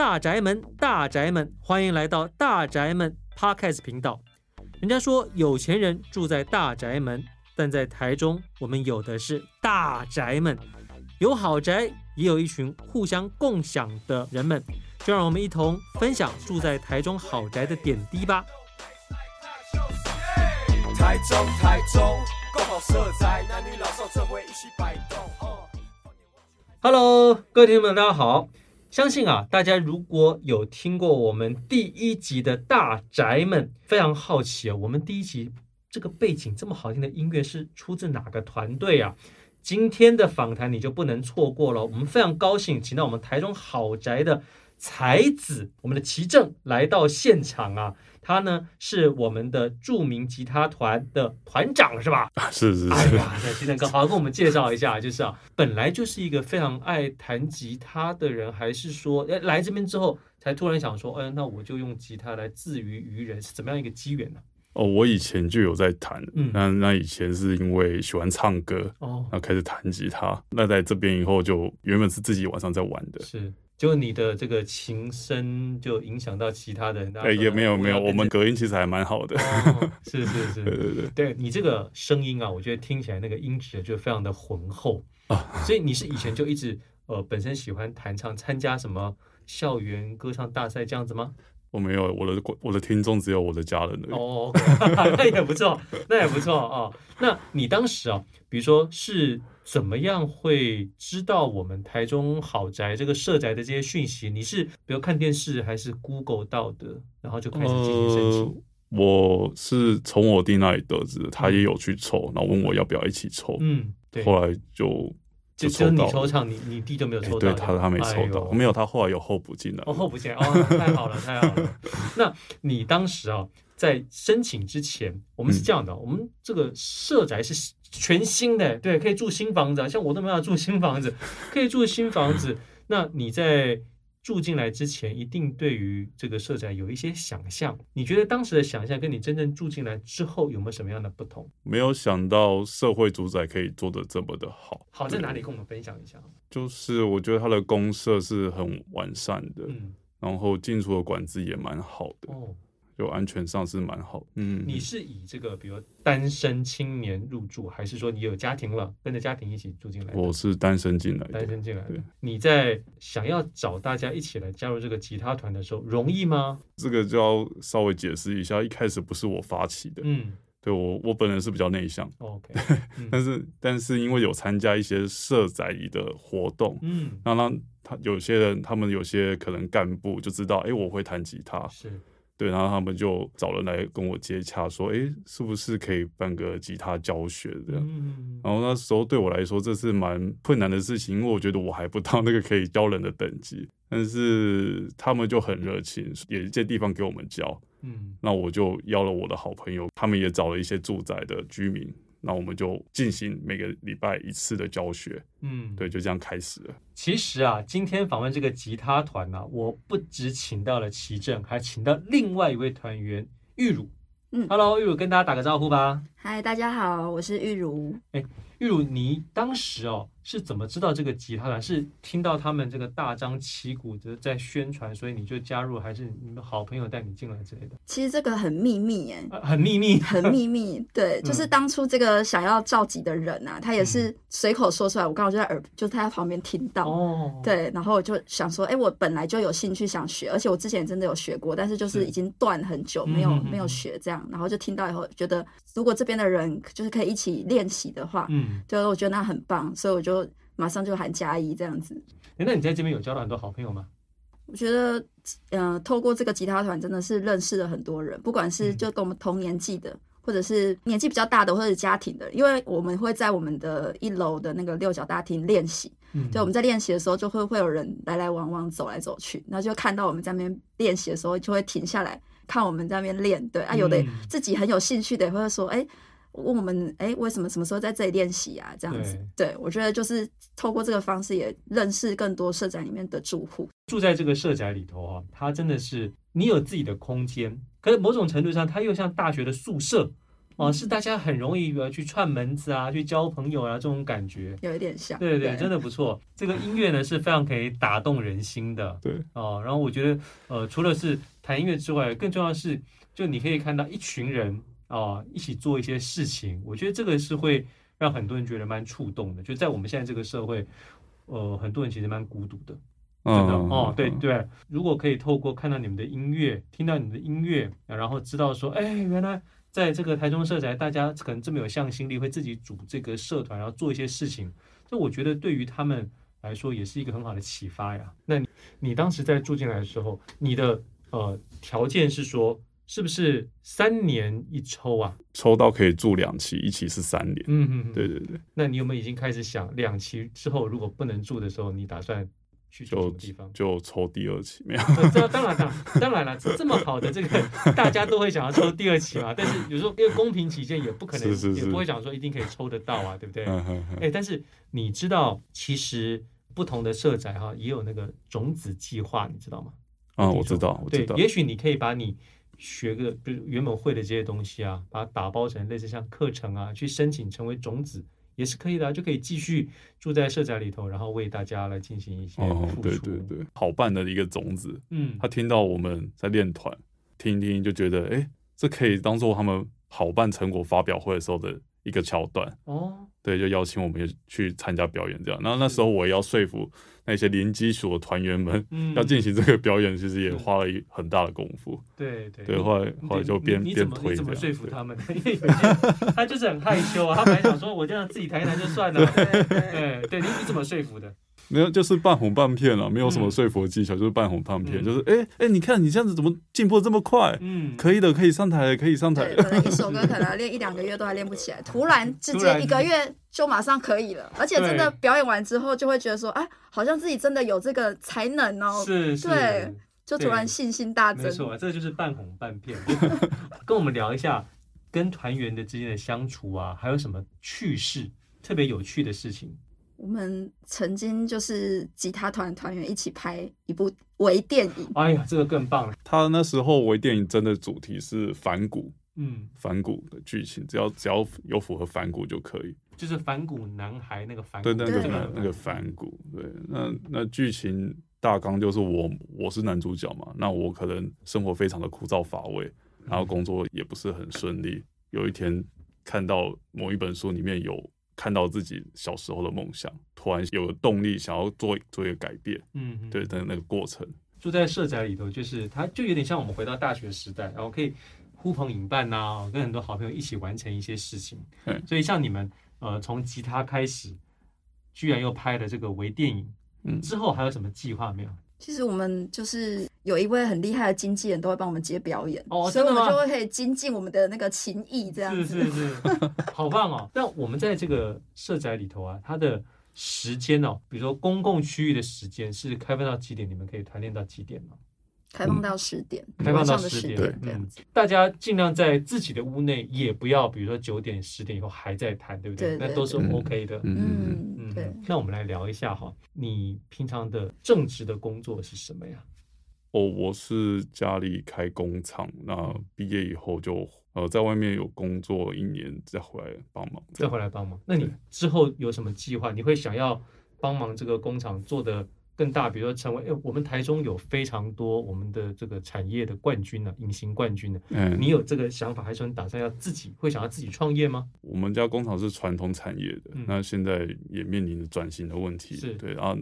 大宅门，大宅门，欢迎来到大宅门 Podcast 频道。人家说有钱人住在大宅门，但在台中，我们有的是大宅门，有豪宅，也有一群互相共享的人们。就让我们一同分享住在台中豪宅的点滴吧。台中，台中，共好社宅，男女老少这回一起摆动。Hello，各位听众们，大家好。相信啊，大家如果有听过我们第一集的大宅们，非常好奇啊，我们第一集这个背景这么好听的音乐是出自哪个团队啊？今天的访谈你就不能错过了。我们非常高兴，请到我们台中豪宅的才子，我们的齐正来到现场啊。他呢是我们的著名吉他团的团长，是吧？是是是。哎呀，那齐正哥，好好跟我们介绍一下，就是啊，本来就是一个非常爱弹吉他的人，还是说，哎，来这边之后才突然想说，哎，那我就用吉他来自娱娱人，是怎么样一个机缘呢？哦，我以前就有在弹，嗯，那那以前是因为喜欢唱歌，哦，那开始弹吉他，那在这边以后就原本是自己晚上在玩的，是。就你的这个琴声就影响到其他的人，哎，也没有没有，我们隔音其实还蛮好的。哦，是是是，对对 对，对你这个声音啊，我觉得听起来那个音质就非常的浑厚啊。所以你是以前就一直呃本身喜欢弹唱，参加什么校园歌唱大赛这样子吗？我没有，我的我的听众只有我的家人而已。哦，okay，那也不错，那也不错啊。那你当时啊，比如说是。怎么样会知道我们台中豪宅这个社宅的这些讯息？你是比如看电视还是 Google 到的，然后就开始进行申请？呃，我是从我弟那里得知，他也有去抽，然后问我要不要一起抽。嗯，对。后来就就只有你抽唱，你你弟就没有抽到。对，他他没抽到，哎，没有，他后来有候补进来。哦，候补进来哦，太好了，太好了。那你当时啊，在申请之前，我们是这样的，嗯，我们这个社宅是。全新的，对，可以住新房子，像我都没有住新房子，可以住新房子。那你在住进来之前，一定对于这个社宅有一些想象。你觉得当时的想象跟你真正住进来之后有没有什么样的不同？没有想到社会住宅可以做得这么的好。好在哪里？跟我们分享一下。就是我觉得它的公社是很完善的，嗯，然后进出的管制也蛮好的。哦。就安全上是蛮好，嗯，你是以这个比如单身青年入住，还是说你有家庭了，跟着家庭一起住进来？我是单身进来的，单身进来的。你在想要找大家一起来加入这个吉他团的时候，容易吗？这个就要稍微解释一下，一开始不是我发起的，嗯，对我我本人是比较内向，OK，但是但是因为有参加一些社宅的活动，嗯，让他他有些人他们有些可能干部就知道，哎，我会弹吉他，是。对，然后他们就找人来跟我接洽，说：“哎，是不是可以办个吉他教学这样？”嗯、然后那时候对我来说，这是蛮困难的事情，因为我觉得我还不到那个可以教人的等级。但是他们就很热情，也借地方给我们教。嗯，那我就邀了我的好朋友，他们也找了一些住宅的居民。那我们就进行每个礼拜一次的教学，嗯，对，就这样开始了。其实啊，今天访问这个吉他团呢、啊，我不只请到了齐正，还请到另外一位团员玉茹。嗯，Hello，玉茹，跟大家打个招呼吧。嗨，大家好，我是玉茹。哎，玉茹，你当时哦。是怎么知道这个吉他团？是听到他们这个大张旗鼓的在宣传，所以你就加入，还是你们好朋友带你进来之类的？其实这个很秘密哎、啊，很秘密，很秘密。对，就是当初这个想要召集的人啊，他也是随口说出来，我刚好就在耳，就他在旁边听到。哦，对，然后我就想说，哎，我本来就有兴趣想学，而且我之前真的有学过，但是就是已经断很久，没有没有学这样。然后就听到以后，觉得如果这边的人就是可以一起练习的话，嗯，对，我觉得那很棒，所以我就。马上就喊加一这样子。那你在这边有交到很多好朋友吗？我觉得，嗯、呃，透过这个吉他团真的是认识了很多人，不管是就跟我们同年纪的，嗯、或者是年纪比较大的，或者是家庭的。因为我们会在我们的一楼的那个六角大厅练习，嗯，就我们在练习的时候，就会会有人来来往往走来走去，然后就看到我们在那边练习的时候，就会停下来看我们在那边练。对啊，有的自己很有兴趣的也，会说，哎。问我们哎，为什么什么时候在这里练习啊？这样子，对，对，我觉得就是透过这个方式也认识更多社宅里面的住户。住在这个社宅里头啊，它真的是你有自己的空间，可是某种程度上，它又像大学的宿舍哦，是大家很容易去串门子啊，去交朋友啊，这种感觉有一点像。对对对，真的不错。这个音乐呢是非常可以打动人心的。对哦，然后我觉得呃，除了是弹音乐之外，更重要的是，就你可以看到一群人啊一起做一些事情，我觉得这个是会让很多人觉得蛮触动的。就在我们现在这个社会，呃，很多人其实蛮孤独的。真的哦，对对，如果可以透过看到你们的音乐，听到你们的音乐，然后知道说，哎，原来在这个台中社宅，大家可能这么有向心力，会自己组这个社团，然后做一些事情，这我觉得对于他们来说也是一个很好的启发呀。那你，你当时在住进来的时候，你的呃条件是说，是不是三年一抽啊？抽到可以住两期，一期是三年。嗯嗯，对对对。那你有没有已经开始想，两期之后如果不能住的时候，你打算？去什么地方就抽第二期没有？这当然当当然了，这么好的这个大家都会想要抽第二期嘛。但是有时候因为公平起见，也不可能是是是也不会想说一定可以抽得到啊，对不对？哎，但是你知道，其实不同的社宅哈也有那个种子计划，你知道吗？啊，我知道，对，也许你可以把你学个就是原本会的这些东西啊，把它打包成类似像课程啊，去申请成为种子。也是可以的啊，就可以继续住在社宅里头，然后为大家来进行一些哦，对对对，好办的一个种子。嗯，他听到我们在练团，听一听就觉得，哎，这可以当做他们好办成果发表会的时候的一个桥段。哦，对，就邀请我们去参加表演这样。然后那时候我也要说服。那些零基础的团员们要进行这个表演，其实也花了一很大的功夫。对对对，后来后来就边边推。你怎么说服他们？因为有些他就是很害羞啊，他本来想说我这样自己弹一弹就算了。对对对，你你怎么说服的？没有，就是半哄半骗了，没有什么说服技巧，就是半哄半骗，就是哎哎，你看你这样子怎么进步这么快？嗯，可以的，可以上台，可以上台。可能一首歌可能练一两个月都还练不起来，突然之间一个月就马上可以了，而且真的表演完之后就会觉得说，哎，好像自己真的有这个才能哦。是是，对，就突然信心大增。没错，这就是半哄半骗。跟我们聊一下跟团员的之间的相处啊，还有什么趣事，特别有趣的事情。我们曾经就是吉他团团员一起拍一部微电影。哎呀，这个更棒了！他那时候微电影真的主题是反骨，嗯，反骨的剧情，只要只要有符合反骨就可以。就是反骨男孩那个反骨，对那个那那个反骨，对，那那剧情大纲就是我我是男主角嘛，那我可能生活非常的枯燥乏味，然后工作也不是很顺利。有一天看到某一本书里面有。看到自己小时候的梦想，突然有了动力，想要做做一个改变。嗯哼，对的那个过程。住在社宅里头，就是它就有点像我们回到大学时代，然后可以呼朋引伴呐、啊，跟很多好朋友一起完成一些事情。嗯，所以像你们，呃，从吉他开始，居然又拍了这个微电影，嗯，之后还有什么计划没有？其实我们就是有一位很厉害的经纪人，都会帮我们接表演，哦，所以我们就会可以精进我们的那个情谊，这样子。是是是，好棒哦！那我们在这个社宅里头啊，它的时间哦，比如说公共区域的时间是开放到几点？你们可以团练到几点呢？开放到十点，开放到十点，对，这样子。大家尽量在自己的屋内，也不要比如说九点、十点以后还在弹，对不对？那都是 OK 的。嗯嗯，对。那我们来聊一下哈，你平常的正职的工作是什么呀？哦，我是家里开工厂，那毕业以后就呃在外面有工作一年，再回来帮忙。再回来帮忙。那你之后有什么计划？你会想要帮忙这个工厂做的？更大，比如说成为，哎，我们台中有非常多我们的这个产业的冠军呢、啊，隐形冠军呢、啊。嗯，你有这个想法，还是你打算要自己会想要自己创业吗？我们家工厂是传统产业的，嗯、那现在也面临着转型的问题。是对，然后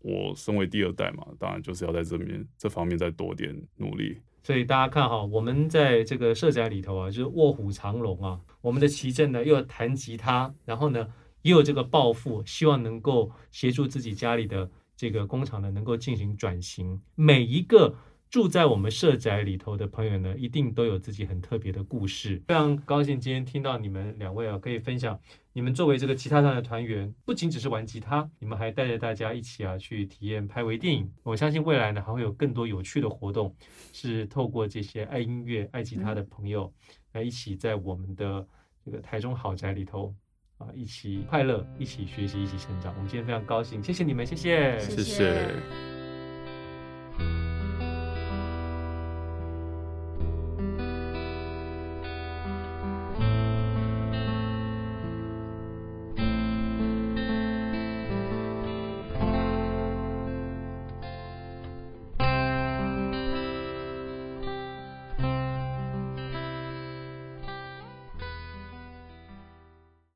我身为第二代嘛，当然就是要在这边这方面再多点努力。所以大家看哈，我们在这个社宅里头啊，就是卧虎藏龙啊，我们的奇正呢又要弹吉他，然后呢也有这个抱负，希望能够协助自己家里的。这个工厂呢，能够进行转型。每一个住在我们社宅里头的朋友呢，一定都有自己很特别的故事。非常高兴今天听到你们两位啊，可以分享你们作为这个吉他团的团员，不仅只是玩吉他，你们还带着大家一起啊去体验拍微电影。我相信未来呢，还会有更多有趣的活动，是透过这些爱音乐、爱吉他的朋友来一起在我们的这个台中豪宅里头。啊，一起快乐，一起学习，一起成长。我们今天非常高兴，谢谢你们，谢谢，谢谢。